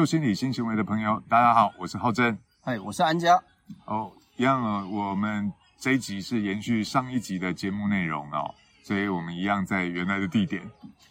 做心理新行为的朋友，大家好，我是浩正。嗨，我是安佳。哦，一样哦，我们这一集是延续上一集的节目内容哦，所以我们一样在原来的地点。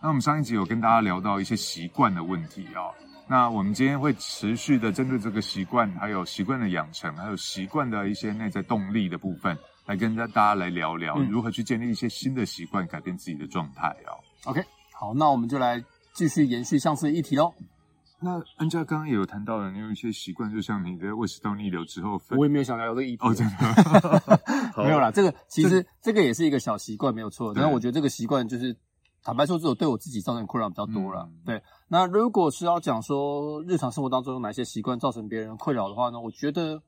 那我们上一集有跟大家聊到一些习惯的问题哦，那我们今天会持续的针对这个习惯，还有习惯的养成，还有习惯的一些内在动力的部分，来跟大家来聊聊如何去建立一些新的习惯，改变自己的状态哦。OK，好，那我们就来继续延续上次的议题喽。那安佳刚刚也有谈到了，你有一些习惯，就像你的胃食道逆流之后我也没有想聊这个议题哦，真的 没有啦，这个其实这个也是一个小习惯，没有错。对但是我觉得这个习惯就是坦白说，只有对我自己造成困扰比较多了。嗯对，那如果是要讲说日常生活当中有哪些习惯造成别人困扰的话呢？我觉得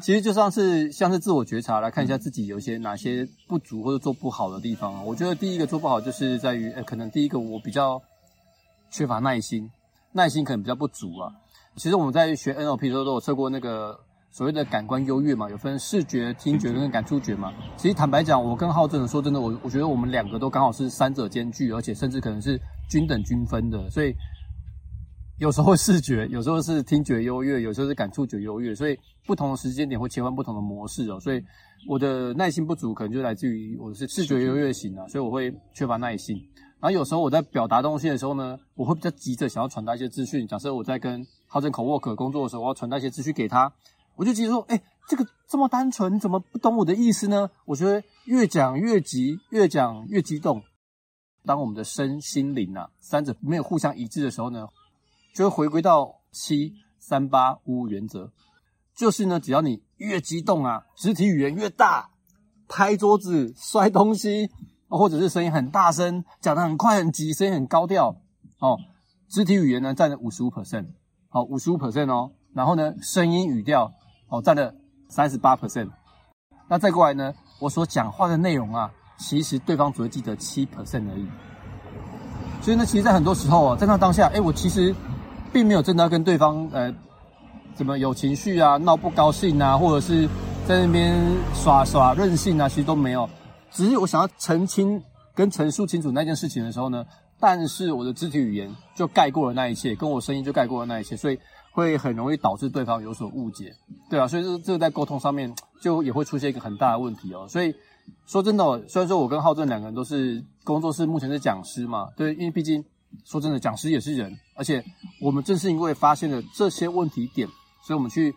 其实就像是像是自我觉察来看一下自己有一些哪些不足或者做不好的地方啊。我觉得第一个做不好就是在于，呃，可能第一个我比较缺乏耐心，耐心可能比较不足啊。其实我们在学 NLP 的时候都有测过那个所谓的感官优越嘛，有分视觉、听觉跟感触觉嘛。其实坦白讲，我跟浩正说真的，我我觉得我们两个都刚好是三者兼具，而且甚至可能是均等均分的，所以有时候视觉，有时候是听觉优越，有时候是感触觉优越，所以不同的时间点会切换不同的模式哦。所以我的耐心不足，可能就来自于我是视觉优越型啊，所以我会缺乏耐心。然后有时候我在表达东西的时候呢，我会比较急着想要传达一些资讯。假设我在跟浩正口 work 工作的时候，我要传达一些资讯给他，我就急着说：“哎、这个这么单纯，你怎么不懂我的意思呢？”我觉得越讲越急，越讲越激动。当我们的身心灵啊三者没有互相一致的时候呢，就会回归到七三八五原则，就是呢，只要你越激动啊，肢体语言越大，拍桌子、摔东西，或者是声音很大声，讲的很快很急，声音很高调，哦，肢体语言呢占了五十五 percent，好，五十五 percent 哦，然后呢，声音语调哦占了三十八 percent，那再过来呢，我所讲话的内容啊，其实对方只会记得七 percent 而已。所以呢，其实，在很多时候啊，在那当下，哎，我其实并没有真的要跟对方呃怎么有情绪啊、闹不高兴啊，或者是在那边耍耍任性啊，其实都没有。只是我想要澄清跟陈述清楚那件事情的时候呢，但是我的肢体语言就盖过了那一切，跟我声音就盖过了那一切，所以会很容易导致对方有所误解，对啊，所以这这个在沟通上面就也会出现一个很大的问题哦。所以说真的、虽然说我跟浩正两个人都是工作室目前是讲师嘛，对，因为毕竟说真的，讲师也是人，而且我们正是因为发现了这些问题点，所以我们去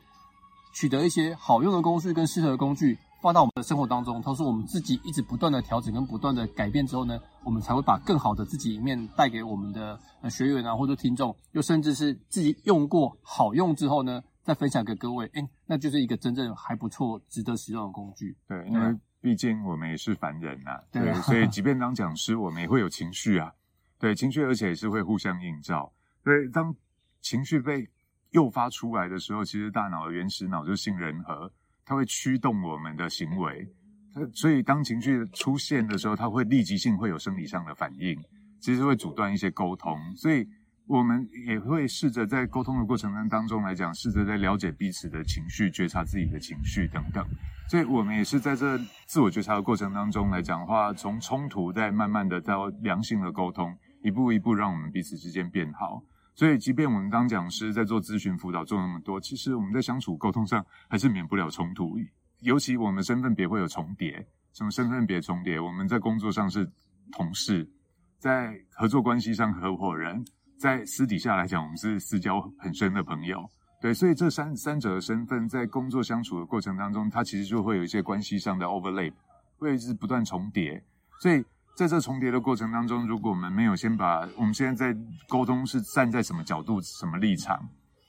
取得一些好用的工具跟适合的工具。放到我们的生活当中，同时我们自己一直不断的调整跟不断的改变之后呢，我们才会把更好的自己一面带给我们的呃学员啊，或者听众，又甚至是自己用过好用之后呢，再分享给各位，哎，那就是一个真正还不错、值得使用的工具。对，因为毕竟我们也是凡人呐、对啊所以 即便当讲师，我们也会有情绪啊，对，情绪而且也是会互相映照。对，当情绪被诱发出来的时候，其实大脑的原始脑就是杏仁核，它会驱动我们的行为。它所以当情绪出现的时候，它会立即性会有生理上的反应，其实会阻断一些沟通。所以我们也会试着在沟通的过程当中来讲，试着在了解彼此的情绪，觉察自己的情绪等等。所以我们也是在这自我觉察的过程当中来讲的话，从冲突再慢慢的到良性的沟通，一步一步让我们彼此之间变好。所以，即便我们当讲师在做咨询辅导做那么多，其实我们在相处沟通上还是免不了冲突。尤其我们身份别会有重叠，什么身份别重叠？我们在工作上是同事，在合作关系上合伙人，在私底下来讲，我们是私交很深的朋友。对，所以这三三者的身份在工作相处的过程当中，它其实就会有一些关系上的 overlap，会一直不断重叠。所以在这重叠的过程当中，如果我们没有先把我们现在在沟通是站在什么角度、什么立场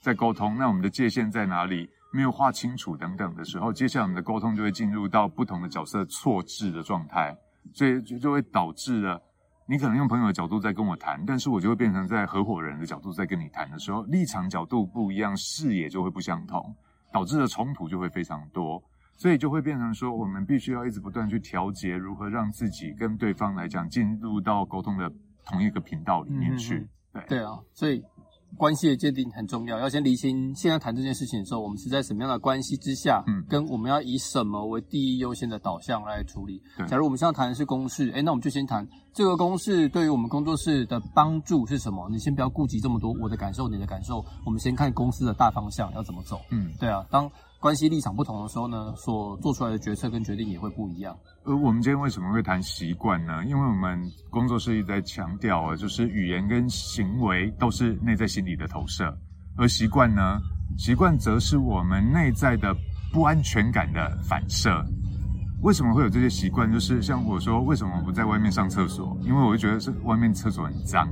在沟通，那我们的界限在哪里？没有划清楚等等的时候，接下来我们的沟通就会进入到不同的角色错置的状态，所以就就会导致了你可能用朋友的角度在跟我谈，但是我就会变成在合伙人的角度在跟你谈的时候，立场角度不一样，视野就会不相同，导致的冲突就会非常多。所以就会变成说，我们必须要一直不断去调节，如何让自己跟对方来讲进入到沟通的同一个频道里面去。对对啊，所以关系的界定很重要，要先厘清现在谈这件事情的时候，我们是在什么样的关系之下，嗯跟我们要以什么为第一优先的导向来处理对。假如我们现在谈的是公式，哎，那我们就先谈这个公式对于我们工作室的帮助是什么？你先不要顾及这么多，我的感受，你的感受，我们先看公司的大方向要怎么走。嗯，对啊，当关系立场不同的时候呢，所做出来的决策跟决定也会不一样。而我们今天为什么会谈习惯呢？因为我们工作室一直在强调啊，就是语言跟行为都是内在心理的投射，而习惯呢，习惯则是我们内在的不安全感的反射。为什么会有这些习惯？就是像我说，为什么我不在外面上厕所？因为我就觉得是外面厕所很脏，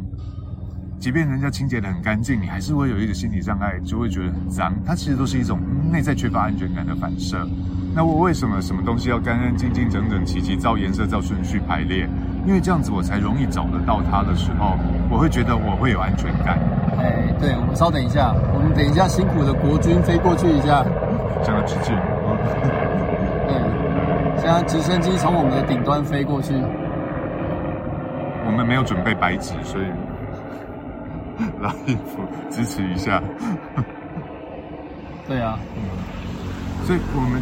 即便人家清洁的很干净，你还是会有一个心理障碍，就会觉得很脏。它其实都是一种内在缺乏安全感的反射。那我为什么什么东西要干干净净、整整齐齐，照颜色、照顺序排列？因为这样子我才容易找得到它的时候，我会觉得我会有安全感。哎，对，我们稍等一下，我们等一下辛苦的国军飞过去一下。向他致敬。对，现在直升机从我们的顶端飞过去。我们没有准备白纸，所以拉衣服支持一下。对啊，嗯所以我们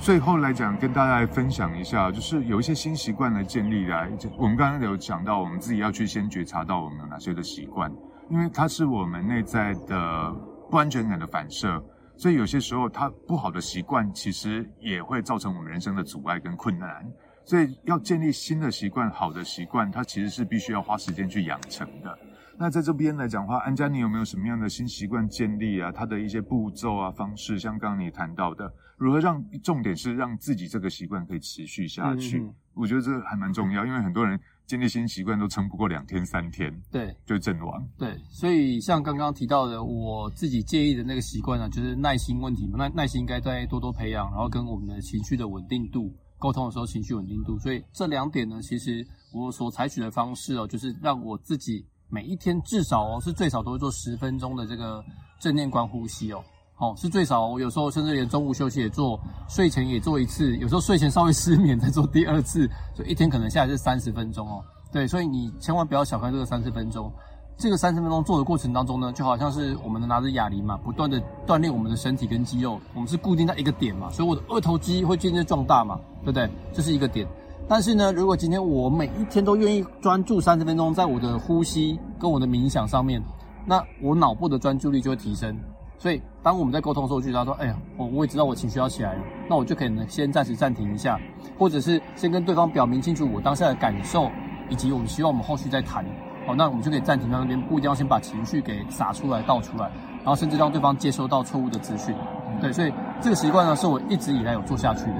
最后来讲，跟大家来分享一下，就是有一些新习惯的建立来。我们刚刚有讲到，我们自己要去先觉察到我们有哪些的习惯，因为它是我们内在的不安全感的反射。所以有些时候，它不好的习惯其实也会造成我们人生的阻碍跟困难。所以要建立新的习惯、好的习惯，它其实是必须要花时间去养成的。那在这边来讲的话，安佳，你有没有什么样的新习惯建立啊？它的一些步骤啊、方式，像刚刚你谈到的，如何让重点是让自己这个习惯可以持续下去？我觉得这还蛮重要，因为很多人建立新习惯都撑不过两天、三天对就阵亡。对，所以像刚刚提到的，我自己介意的那个习惯呢，就是耐心问题嘛。耐耐心应该再多多培养，然后跟我们的情绪的稳定度沟通的时候，情绪稳定度。所以这两点呢，其实我所采取的方式哦，就是让我自己每一天至少哦是最少都会做十分钟的这个正念观呼吸哦。哦，是最少，有时候甚至连中午休息也做，睡前也做一次，有时候睡前稍微失眠再做第二次，所以一天可能下来是三十分钟哦。对，所以你千万不要小看这个三十分钟。这个三十分钟做的过程当中呢，就好像是我们拿着哑铃嘛，不断的锻炼我们的身体跟肌肉，我们是固定在一个点嘛，所以我的二头肌会渐渐壮大嘛，对不对？这是一个点。但是呢，如果今天我每一天都愿意专注三十分钟在我的呼吸跟我的冥想上面，那我脑部的专注力就会提升。所以，当我们在沟通的时候，我就觉得说，哎呀，我我也知道我情绪要起来了，那我就可以呢先暂时暂停一下，或者是先跟对方表明清楚我当下的感受，以及我们希望我们后续再谈。好，那我们就可以暂停在那边，不一定要先把情绪给撒出来、倒出来，然后甚至让对方接收到错误的资讯。对，所以这个习惯呢，是我一直以来有做下去的。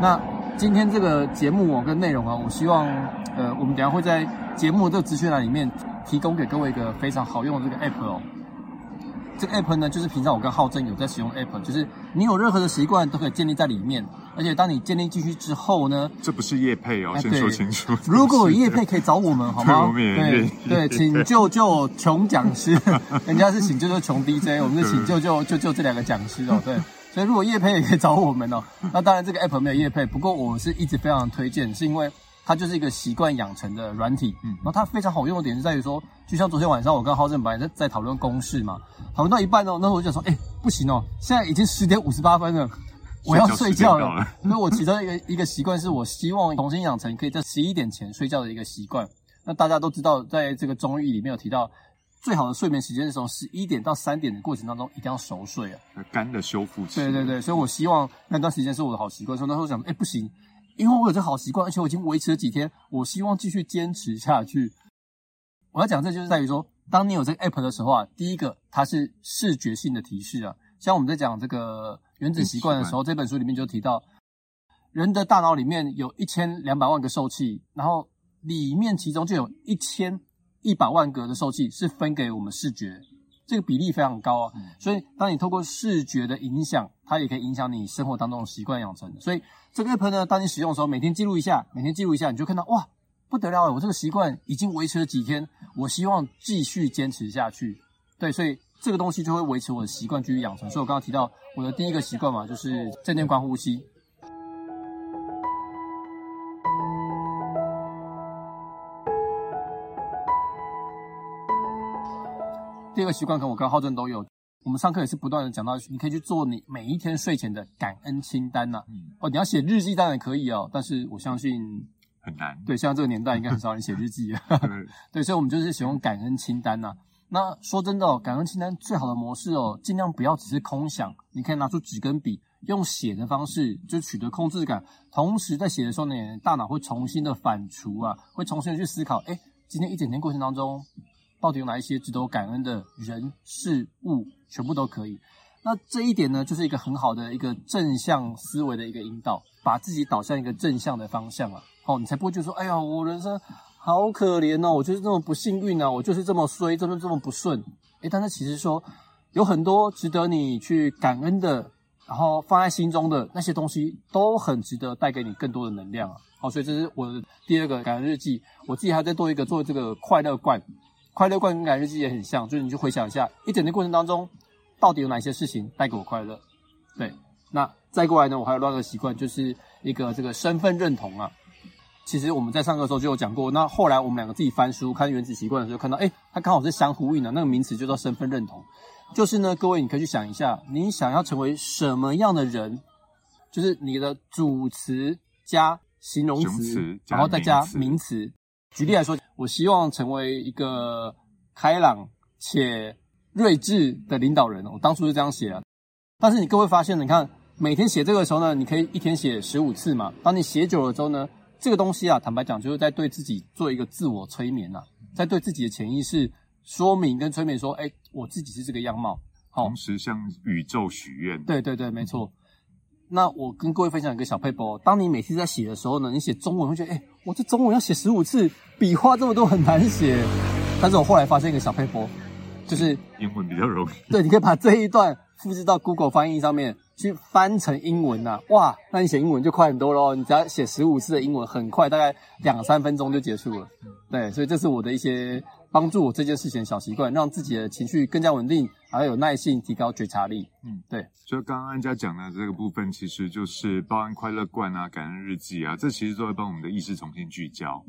那今天这个节目哦跟内容啊，我希望呃，我们等下会在节目的这个资讯栏里面提供给各位一个非常好用的这个 app 哦。这个 app 呢，就是平常我跟浩正有在使用 app，就是你有任何的习惯都可以建立在里面，而且当你建立进去之后呢，这不是叶配哦，先说清楚。如果有叶配可以找我们好吗？对对，请救救穷讲师，人家是请救救穷 DJ，我们是请救救救救这两个讲师哦。对，所以如果夜配也可以找我们哦。那当然这个 app 没有夜配，不过我是一直非常推荐，是因为它就是一个习惯养成的软体，嗯然后它非常好用的点是在于说，就像昨天晚上我跟浩正本来在在讨论公式嘛，讨论到一半哦，那时候我就想说，哎，不行哦，现在已经十点五十八分了。我要睡觉了睡觉时间到了，所以我其中一个一个习惯是我希望重新养成可以在十一点前睡觉的一个习惯。那大家都知道，在这个中医里面有提到，最好的睡眠时间是从十一点到三点的过程当中一定要熟睡啊。肝的修复期。对对对，所以我希望那段时间是我的好习惯。所以那时候想，哎，不行，因为我有这好习惯，而且我已经维持了几天，我希望继续坚持下去。我要讲这就是在于说，当你有这个 app 的时候啊，第一个它是视觉性的提示啊，像我们在讲这个原子习惯的时候，这本书里面就提到，人的大脑里面有一千两百万个受气，然后里面其中就有一千一百万格的受气是分给我们视觉，这个比例非常高啊。所以当你透过视觉的影响，它也可以影响你生活当中的习惯养成。所以这个 app 呢，当你使用的时候，每天记录一下，每天记录一下，你就看到哇，不得了了，我这个习惯已经维持了几天，我希望继续坚持下去。对，所以这个东西就会维持我的习惯继续养成。所以我刚刚提到我的第一个习惯嘛，就是正念观呼吸。第第二个习惯，可能我跟浩正都有。我们上课也是不断的讲到，你可以去做你每一天睡前的感恩清单呐、嗯，哦，你要写日记当然可以哦，但是我相信，很难。对，像这个年代应该很少人写日记啊。对 对，所以我们就是使用感恩清单呐、那说真的哦，感恩清单最好的模式哦，尽量不要只是空想，你可以拿出纸跟笔，用写的方式就取得控制感。同时在写的时候呢，大脑会重新的反刍啊，会重新的去思考，哎，今天一整天过程当中，到底有哪一些值得我感恩的人事物，全部都可以。那这一点呢，就是一个很好的一个正向思维的一个引导，把自己导向一个正向的方向啊，哦，你才不会就说，哎呀，我人生好可怜哦，我就是这么不幸运啊，我就是这么衰，这么这么不顺。诶，但是其实说有很多值得你去感恩的，然后放在心中的那些东西，都很值得带给你更多的能量啊。好，所以这是我的第二个感恩日记，我自己还在做一个做这个快乐罐，快乐感恩日记也很像，就是你去回想一下一整天过程当中，到底有哪些事情带给我快乐。对，那再过来呢，我还有另外一个习惯，就是一个这个身份认同啊。其实我们在上课的时候就有讲过，那后来我们两个自己翻书看《原子习惯》的时候，看到，哎，它刚好是相呼应的，那个名词就叫身份认同。就是呢，各位你可以去想一下，你想要成为什么样的人，就是你的主词加形容词词，然后再加名词。举例来说，我希望成为一个开朗且睿智的领导人。我当初是这样写啊，但是你各位发现，你看每天写这个的时候呢，你可以一天写十五次嘛。当你写久了之后呢，这个东西啊，坦白讲，就是在对自己做一个自我催眠呐、在对自己的潜意识说明跟催眠说，哎，我自己是这个样貌。好同，时向宇宙许愿。对对对，没错。那我跟各位分享一个小配包，当你每次在写的时候呢，你写中文会觉得，哎，我这中文要写十五次，笔画这么多很难写。但是我后来发现一个小配包，就是英文比较容易。对，你可以把这一段复制到 Google 翻译上面去翻成英文呐、哇，那你写英文就快很多喽。你只要写十五次的英文，很快，大概两三分钟就结束了。对，所以这是我的一些帮助我这件事情的小习惯，让自己的情绪更加稳定，还有耐性，提高觉察力。嗯，对。就刚刚安家讲的这个部分，其实就是包含快乐罐啊、感恩日记啊，这其实都会帮我们的意识重新聚焦。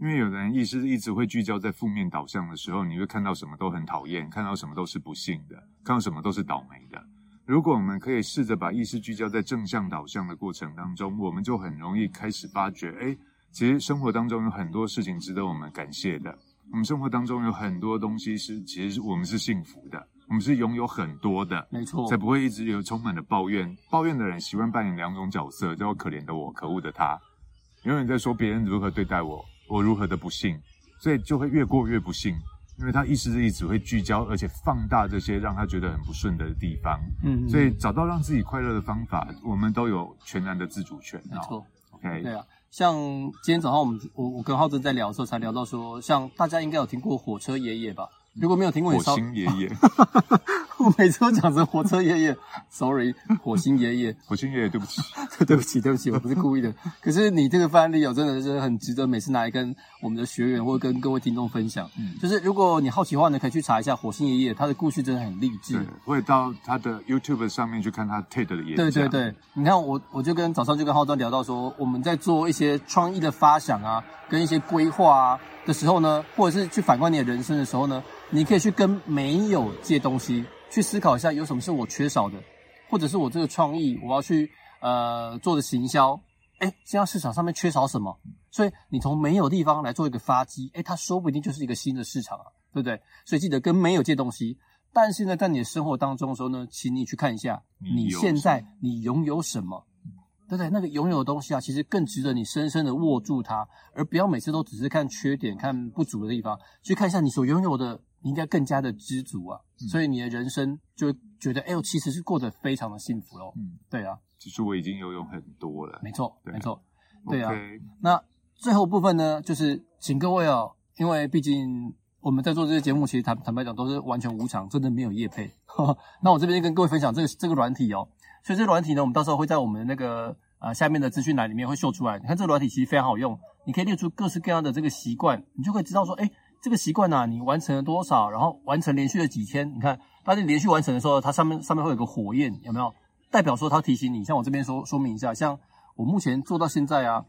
因为有的人意识一直会聚焦在负面导向的时候，你会看到什么都很讨厌，看到什么都是不幸的，看到什么都是倒霉的。如果我们可以试着把意识聚焦在正向导向的过程当中，我们就很容易开始发觉，哎，其实生活当中有很多事情值得我们感谢的。我们生活当中有很多东西是，其实是我们是幸福的，我们是拥有很多的。没错才，不会一直有充满了抱怨。抱怨的人习惯扮演两种角色，叫可怜的我、可恶的他，永远在说别人如何对待我，我如何的不幸，所以就会越过越不幸。因为他意识力只会聚焦，而且放大这些让他觉得很不顺的地方，嗯，所以找到让自己快乐的方法，我们都有全然的自主权。没错。，OK，对啊，像今天早上我们我我跟浩正在聊的时候，才聊到说，像大家应该有听过火车爷爷吧？如果没有听过，火稍星爷爷，我每次都讲成火车爷爷，sorry，火星爷爷，火星爷爷，对不起，对不起，对不起，我不是故意的。可是你这个范例哦，真的是很值得每次拿来跟我们的学员或者跟各位听众分享。嗯就是如果你好奇的话呢，可以去查一下火星爷爷，他的故事真的很励志对。，会到他的 YouTube 上面去看他 TED 的演讲。对对对，你看我我就跟早上就跟浩端聊到说，我们在做一些创意的发想啊，跟一些规划啊的时候呢，或者是去反观你的人生的时候呢，你可以去跟没有借东西，去思考一下有什么是我缺少的，或者是我这个创意我要去呃做的行销，哎，现在市场上面缺少什么？所以你从没有地方来做一个发机，哎，它说不定就是一个新的市场啊，对不对？所以记得跟没有借东西。但是呢，在你的生活当中的时候呢，请你去看一下你现在你拥有什么，对不对？那个拥有的东西啊，其实更值得你深深的握住它，而不要每次都只是看缺点、看不足的地方，去看一下你所拥有的，你应该更加的知足啊。嗯所以你的人生就会觉得，哎呦，其实是过得非常的幸福喽。嗯，对啊，其实我已经游泳很多了。没错，对没错。对啊那最后部分呢，就是请各位哦，因为毕竟我们在做这些节目，其实坦坦白讲都是完全无偿，真的没有业配。那我这边跟各位分享这个这个软体哦，所以这个软体呢，我们到时候会在我们的那个呃下面的资讯栏里面会秀出来。你看这个软体其实非常好用，你可以列出各式各样的这个习惯，你就可以知道说，哎，这个习惯呢、你完成了多少，然后完成连续了几天。你看，当你连续完成的时候，它上面上面会有个火焰，有没有？代表说它提醒你，像我这边说说明一下，像我目前做到现在啊，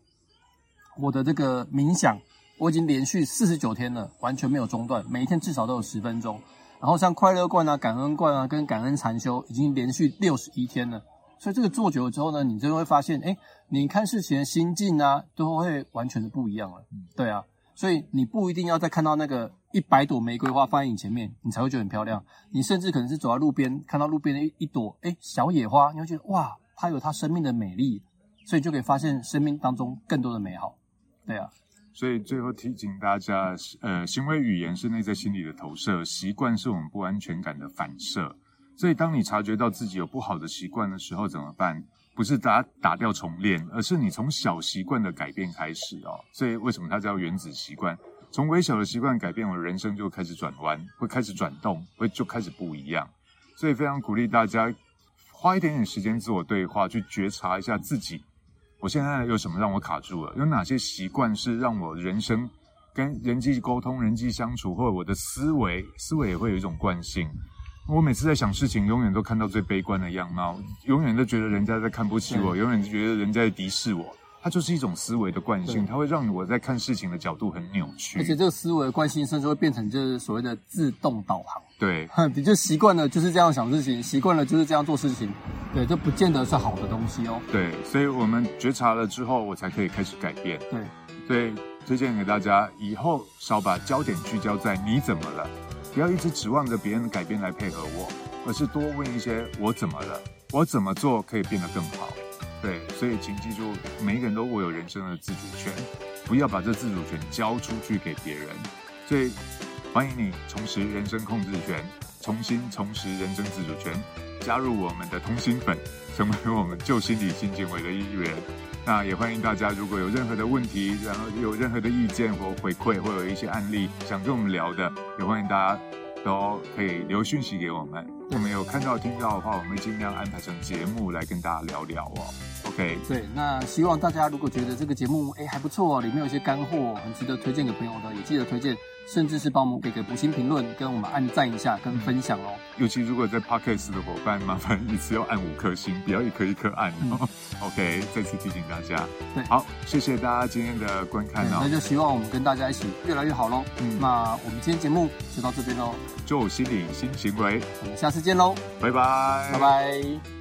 我的这个冥想，我已经连续四十九天了，完全没有中断，每一天至少都有十分钟。然后像快乐罐啊、感恩罐啊跟感恩禅修，已经连续六十一天了。所以这个做久了之后呢，你就会发现，哎，你看事情的心境啊，都会完全的不一样了。对啊，所以你不一定要再看到那个一百朵玫瑰花放在你前面，你才会觉得很漂亮。你甚至可能是走在路边，看到路边的一一朵哎小野花，你会觉得哇，它有它生命的美丽，所以就可以发现生命当中更多的美好。对啊。所以最后提醒大家，呃，行为语言是内在心理的投射，习惯是我们不安全感的反射。所以，当你察觉到自己有不好的习惯的时候，怎么办？不是打打掉重练，而是你从小习惯的改变开始哦。所以，为什么它叫原子习惯？从微小的习惯改变，我人生就开始转弯，会开始转动，会就开始不一样。所以，非常鼓励大家花一点点时间自我对话，去觉察一下自己。我现在有什么让我卡住了？有哪些习惯是让我人生跟人际沟通、人际相处，或者我的思维思维也会有一种惯性？我每次在想事情，永远都看到最悲观的样貌，永远都觉得人家在看不起我，永远觉得人家在敌视我。它就是一种思维的惯性，它会让我在看事情的角度很扭曲。而且这个思维的惯性甚至会变成就是所谓的自动导航。对，你就习惯了就是这样想事情，习惯了就是这样做事情。对，这不见得是好的东西哦。对，所以我们觉察了之后，我才可以开始改变。对，所以推荐给大家，以后少把焦点聚焦在你怎么了，不要一直指望着别人的改变来配合我，而是多问一些我怎么了，我怎么做可以变得更好。对，所以请记住，每一个人都握有人生的自主权，不要把这自主权交出去给别人。所以欢迎你重拾人生控制权，重新重拾人生自主权，加入我们的通心粉，成为我们旧心理新行为的一员。那也欢迎大家，如果有任何的问题，然后有任何的意见或回馈，或有一些案例想跟我们聊的，也欢迎大家都可以留讯息给我们。我们有看到听到的话，我们会尽量安排成节目来跟大家聊聊哦。OK，对，那希望大家如果觉得这个节目哎还不错，里面有一些干货，很值得推荐给朋友的，也记得推荐，甚至是帮我们给个五星评论，跟我们按赞一下，跟分享哦。尤其如果在 Podcast 的伙伴，麻烦一次要按五颗星，不要一颗一颗按哦。OK，再次提醒大家。对，好，谢谢大家今天的观看哦。那就希望我们跟大家一起越来越好喽。嗯，那我们今天节目就到这边喽。就心理新行为，我们下次见喽，拜拜，拜拜。